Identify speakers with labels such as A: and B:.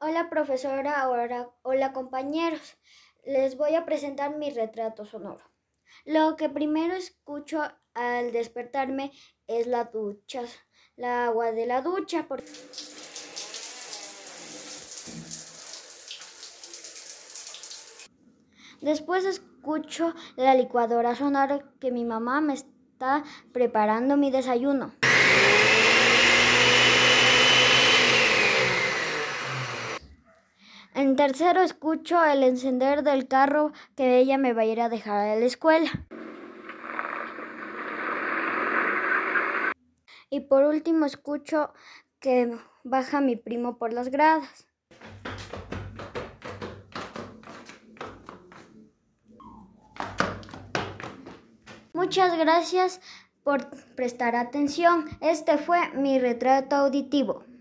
A: Hola profesora, ahora, hola compañeros. Les voy a presentar mi retrato sonoro. Lo que primero escucho al despertarme es la ducha, la agua de la ducha. Después escucho la licuadora sonora que mi mamá me está preparando mi desayuno. En tercero escucho el encender del carro que ella me va a ir a dejar a la escuela. Y por último escucho que baja mi primo por las gradas. Muchas gracias por prestar atención. Este fue mi retrato auditivo.